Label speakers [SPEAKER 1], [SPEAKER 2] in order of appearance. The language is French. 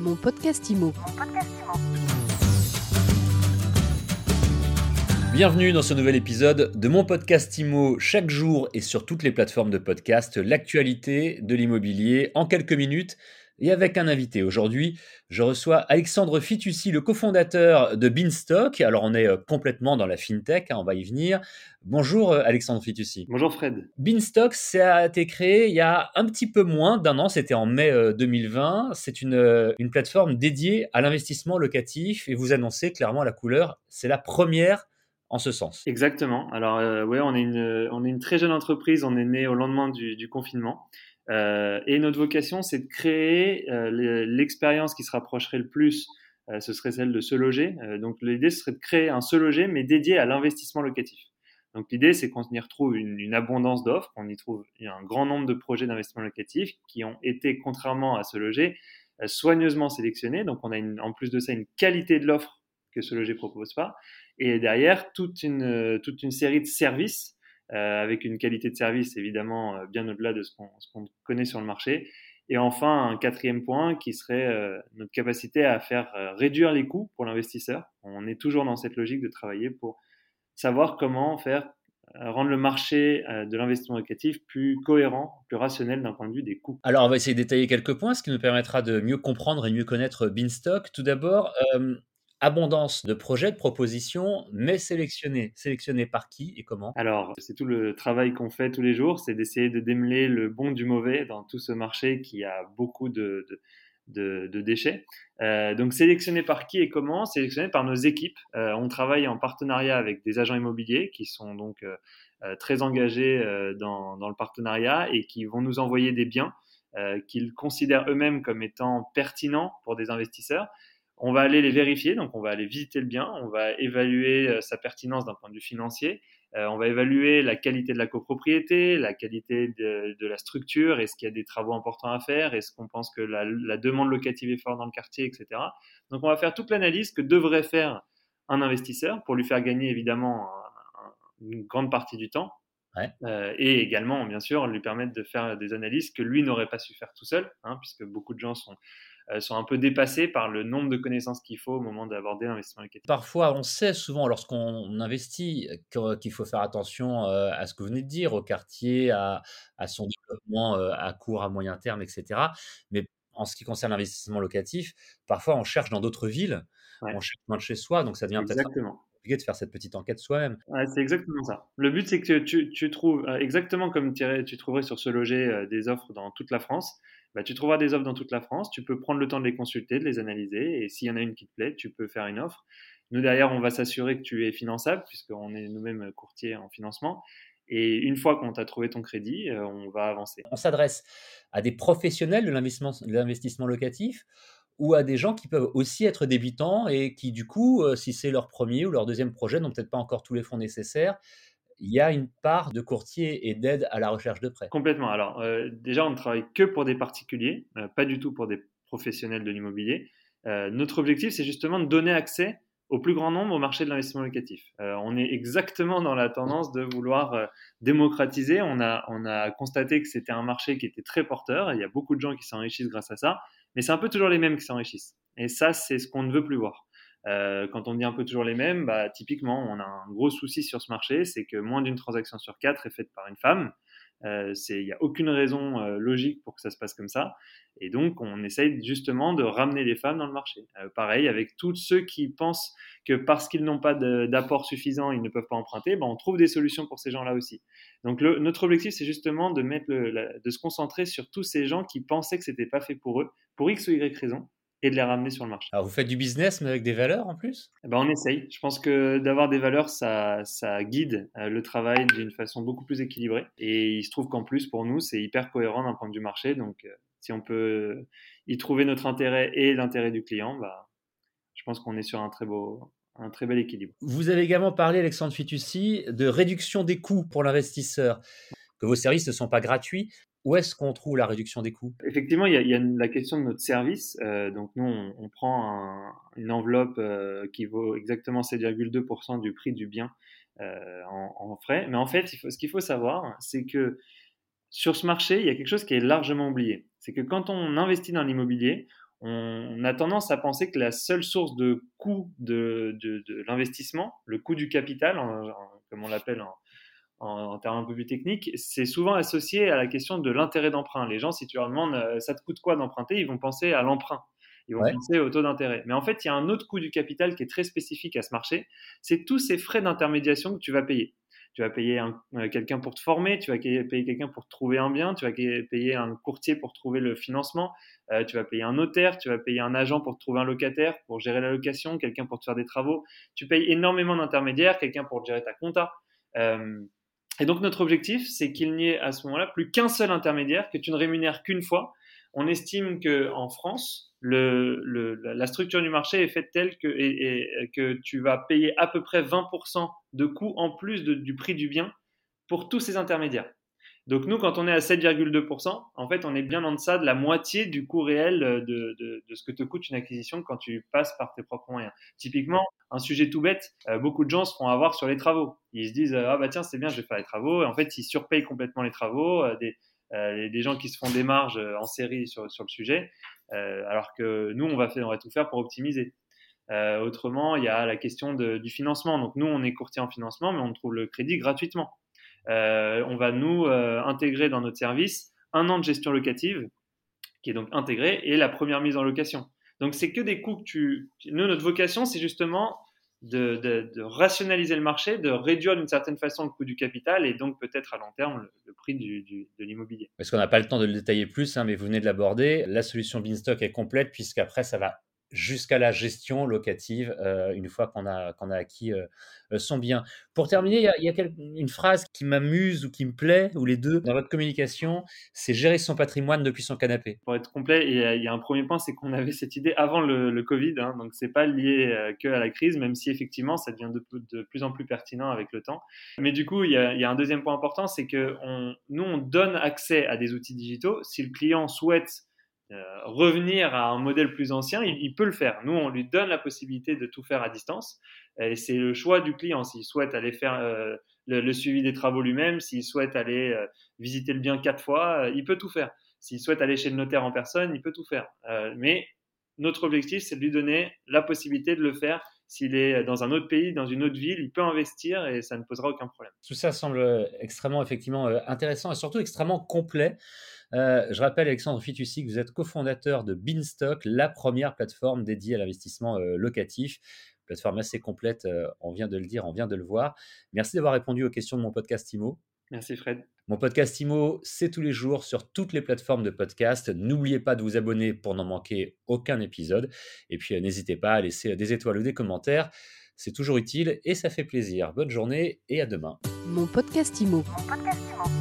[SPEAKER 1] Mon podcast IMO.
[SPEAKER 2] Bienvenue dans ce nouvel épisode de mon podcast IMO. Chaque jour et sur toutes les plateformes de podcast, l'actualité de l'immobilier en quelques minutes et avec un invité. Aujourd'hui, je reçois Alexandre Fitoussi, le cofondateur de Beanstock. Alors, on est euh, complètement dans la fintech, hein, on va y venir. Bonjour euh, Alexandre Fitoussi.
[SPEAKER 3] Bonjour Fred.
[SPEAKER 2] Beanstock, ça a été créé il y a un petit peu moins d'un an, c'était en mai 2020. Euh, C'est une, une plateforme dédiée à l'investissement locatif et vous annoncez clairement la couleur. C'est la première en ce sens.
[SPEAKER 3] Exactement. Alors, euh, ouais, on est, une, on est une très jeune entreprise, on est né au lendemain du, du confinement. Euh, et notre vocation, c'est de créer euh, l'expérience qui se rapprocherait le plus, euh, ce serait celle de se loger. Donc l'idée, ce serait de créer un se loger, mais dédié à l'investissement locatif. Donc l'idée, c'est qu'on y retrouve une, abondance d'offres, qu'on y trouve un grand nombre de projets d'investissement locatif qui ont été, contrairement à se loger, soigneusement sélectionnés. Donc on a une, en plus de ça une qualité de l'offre que se loger propose pas. Et derrière, toute une, toute une série de services avec une qualité de service évidemment euh, bien au-delà de ce qu'on qu connaît sur le marché. Et enfin, un quatrième point qui serait euh, notre capacité à faire euh, réduire les coûts pour l'investisseur. On est toujours dans cette logique de travailler pour savoir comment faire euh, rendre le marché euh, de l'investissement locatif plus cohérent, plus rationnel d'un point de vue des coûts.
[SPEAKER 2] Alors, on va essayer de détailler quelques points, ce qui nous permettra de mieux comprendre et mieux connaître Beanstock. Tout d'abord, euh, abondance de projets, de propositions, mais sélectionnés. Sélectionnés par qui et comment?
[SPEAKER 3] Alors, c'est tout le travail qu'on fait tous les jours, c'est d'essayer de démêler le bon du mauvais dans tout ce marché qui a beaucoup de, de, déchets. Euh, donc, sélectionné par qui et comment? Sélectionné par nos équipes. Euh, on travaille en partenariat avec des agents immobiliers qui sont donc euh, très engagés dans, dans, le partenariat et qui vont nous envoyer des biens qu'ils considèrent eux-mêmes comme étant pertinents pour des investisseurs on va aller les vérifier, donc on va aller visiter le bien, on va évaluer euh, sa pertinence d'un point de vue financier, euh, on va évaluer la qualité de la copropriété, la qualité de, de la structure, est-ce qu'il y a des travaux importants à faire, est-ce qu'on pense que la, la, demande locative est forte dans le quartier, etc. Donc on va faire toute l'analyse que devrait faire un investisseur pour lui faire gagner évidemment un, un, une grande partie du temps.
[SPEAKER 2] Ouais.
[SPEAKER 3] Euh, et également, bien sûr, lui permettre de faire des analyses que lui n'aurait pas su faire tout seul, hein, puisque beaucoup de gens sont sont un peu dépassés par le nombre de connaissances qu'il faut au moment d'aborder l'investissement locatif.
[SPEAKER 2] Parfois, on sait souvent lorsqu'on investit qu'il faut faire attention euh, à ce que vous venez de dire, au quartier, à, à son développement euh, à court, à moyen terme, etc. Mais en ce qui concerne l'investissement locatif, parfois on cherche dans d'autres villes, ouais. on cherche loin de chez soi, donc ça devient peut-être compliqué de faire cette petite enquête soi-même.
[SPEAKER 3] Ouais, c'est exactement ça. Le but, c'est que tu, tu trouves, exactement comme tu trouverais sur ce loger des offres dans toute la France, bah, tu trouveras des offres dans toute la France. Tu peux prendre le temps de les consulter, de les analyser. Et s'il y en a une qui te plaît, tu peux faire une offre. Nous, derrière, on va s'assurer que tu es finançable, puisqu'on est nous-mêmes courtiers en financement. Et une fois qu'on t'a trouvé ton crédit, euh, on va avancer.
[SPEAKER 2] On s'adresse à des professionnels de l'investissement locatif ou à des gens qui peuvent aussi être débutants et qui, du coup, euh, si c'est leur premier ou leur deuxième projet, n'ont peut-être pas encore tous les fonds nécessaires il y a une part de courtier et d'aide à la recherche de prêts.
[SPEAKER 3] Complètement. Alors, euh, déjà, on ne travaille que pour des particuliers, euh, pas du tout pour des professionnels de l'immobilier. Notre objectif, c'est justement de donner accès au plus grand nombre au marché de l'investissement locatif. On est exactement dans la tendance de vouloir démocratiser. On a, on a constaté que c'était un marché qui était très porteur. Il y a beaucoup de gens qui s'enrichissent grâce à ça, mais c'est un peu toujours les mêmes qui s'enrichissent. Et ça, c'est ce qu'on ne veut plus voir. Euh, quand on dit un peu toujours les mêmes, bah, typiquement, on a un gros souci sur ce marché, c'est que moins d'une transaction sur quatre est faite par une femme. Euh, il n'y a aucune raison euh, logique pour que ça se passe comme ça. Et donc, on essaye justement de ramener les femmes dans le marché. Euh, pareil, avec tous ceux qui pensent que parce qu'ils n'ont pas d'apport suffisant, ils ne peuvent pas emprunter, ben, on trouve des solutions pour ces gens-là aussi. Donc, notre objectif, c'est justement de, mettre le, de se concentrer sur tous ces gens qui pensaient que c'était pas fait pour eux, pour X ou Y raison, et de les ramener sur le marché.
[SPEAKER 2] Alors vous faites du business mais avec des valeurs en plus?
[SPEAKER 3] Eh ben On essaye. Je pense que d'avoir des valeurs, ça, ça guide euh, le travail d'une façon beaucoup plus équilibrée. Et il se trouve qu'en plus, pour nous, c'est hyper cohérent d'un point de vue marché. Donc euh, si on peut y trouver notre intérêt et l'intérêt du client, bah, je pense qu'on est sur un très beau, un très bel équilibre.
[SPEAKER 2] Vous avez également parlé, Alexandre Fitoussi, de réduction des coûts pour l'investisseur, que vos services ne sont pas gratuits. Où est-ce qu'on trouve la réduction des coûts?
[SPEAKER 3] Effectivement, il y, a, la question de notre service. Euh, donc nous, on, prend un, une enveloppe euh, qui vaut exactement 7,2% du prix du bien euh, en, frais. Mais en fait, ce qu'il faut savoir, c'est que sur ce marché, il y a quelque chose qui est largement oublié. C'est que quand on investit dans l'immobilier, on, a tendance à penser que la seule source de coût de, l'investissement, le coût du capital, comme on l'appelle en, termes un peu plus techniques, c'est souvent associé à la question de l'intérêt d'emprunt. Les gens, si tu leur demandes euh, ça te coûte quoi d'emprunter, ils vont penser à l'emprunt. Ils vont penser au taux d'intérêt. Mais en fait, il y a un autre coût du capital qui est très spécifique à ce marché. C'est tous ces frais d'intermédiation que tu vas payer tu vas payer euh, quelqu'un pour te former, tu vas payer quelqu'un pour trouver un bien, tu vas payer un courtier pour trouver le financement, euh, tu vas payer un notaire, tu vas payer un agent pour trouver un locataire, pour gérer la location, quelqu'un pour te faire des travaux. Tu payes énormément d'intermédiaires, quelqu'un pour gérer ta compta. Euh, et donc notre objectif, c'est qu'il n'y ait à ce moment-là plus qu'un seul intermédiaire que tu ne rémunères qu'une fois. On estime que en France, la structure du marché est faite telle que, que tu vas payer à peu près 20% de coûts en plus du prix du bien pour tous ces intermédiaires. Donc nous, quand on est à 7,2%, en fait, on est bien en deçà de la moitié du coût réel de, de, ce que te coûte une acquisition quand tu passes par tes propres moyens. Typiquement, un sujet tout bête, euh, beaucoup de gens se font avoir sur les travaux. Ils se disent, ah bah tiens, c'est bien, je vais faire les travaux. Et en fait, ils surpayent complètement les travaux. Euh, des, euh, des gens qui se font des marges en série sur, le sujet, alors que nous, on va, faire, tout faire pour optimiser. autrement, il y a la question du financement. Donc nous, on est courtier en financement, mais on trouve le crédit gratuitement. Euh, on va nous euh, intégrer dans notre service un an de gestion locative qui est donc intégré et la première mise en location. Donc c'est que des coûts que tu... Nous, notre vocation, c'est justement de, rationaliser le marché, de réduire d'une certaine façon le coût du capital et donc peut-être à long terme le, prix de l'immobilier.
[SPEAKER 2] Parce qu'on n'a pas le temps de le détailler plus, hein, mais vous venez de l'aborder. La solution Beanstock est complète puisqu'après ça va jusqu'à la gestion locative euh, une fois qu'on a, qu'on a acquis euh, euh, son bien. Pour terminer, il y a, une phrase qui m'amuse ou qui me plaît, ou les deux, dans votre communication, c'est gérer son patrimoine depuis son canapé.
[SPEAKER 3] Pour être complet, il y a un premier point, c'est qu'on avait cette idée avant le, Covid, hein, donc c'est pas lié que à la crise, même si effectivement ça devient de, plus en plus pertinent avec le temps. Mais du coup, il y a, un deuxième point important, c'est que nous, on donne accès à des outils digitaux. Si le client souhaite euh, revenir à un modèle plus ancien, il, peut le faire. Nous, on lui donne la possibilité de tout faire à distance. Et c'est le choix du client. S'il souhaite aller faire euh, le, suivi des travaux lui-même, s'il souhaite aller euh, visiter le bien quatre fois, il peut tout faire. S'il souhaite aller chez le notaire en personne, il peut tout faire. mais notre objectif, c'est de lui donner la possibilité de le faire. S'il est dans un autre pays, dans une autre ville, il peut investir et ça ne posera aucun problème.
[SPEAKER 2] Tout ça semble extrêmement, effectivement, intéressant et surtout extrêmement complet. Euh, je rappelle, Alexandre Fitoussi, que vous êtes cofondateur de Beanstock, la première plateforme dédiée à l'investissement euh, locatif. Plateforme assez complète, euh, on vient de le dire, on vient de le voir. Merci d'avoir répondu aux questions de mon podcast IMO.
[SPEAKER 3] Merci Fred.
[SPEAKER 2] Mon podcast IMO, c'est tous les jours sur toutes les plateformes de podcast. N'oubliez pas de vous abonner pour n'en manquer aucun épisode. Et puis n'hésitez pas à laisser des étoiles ou des commentaires. C'est toujours utile et ça fait plaisir. Bonne journée et à demain.
[SPEAKER 1] Mon podcast Mon podcast IMO.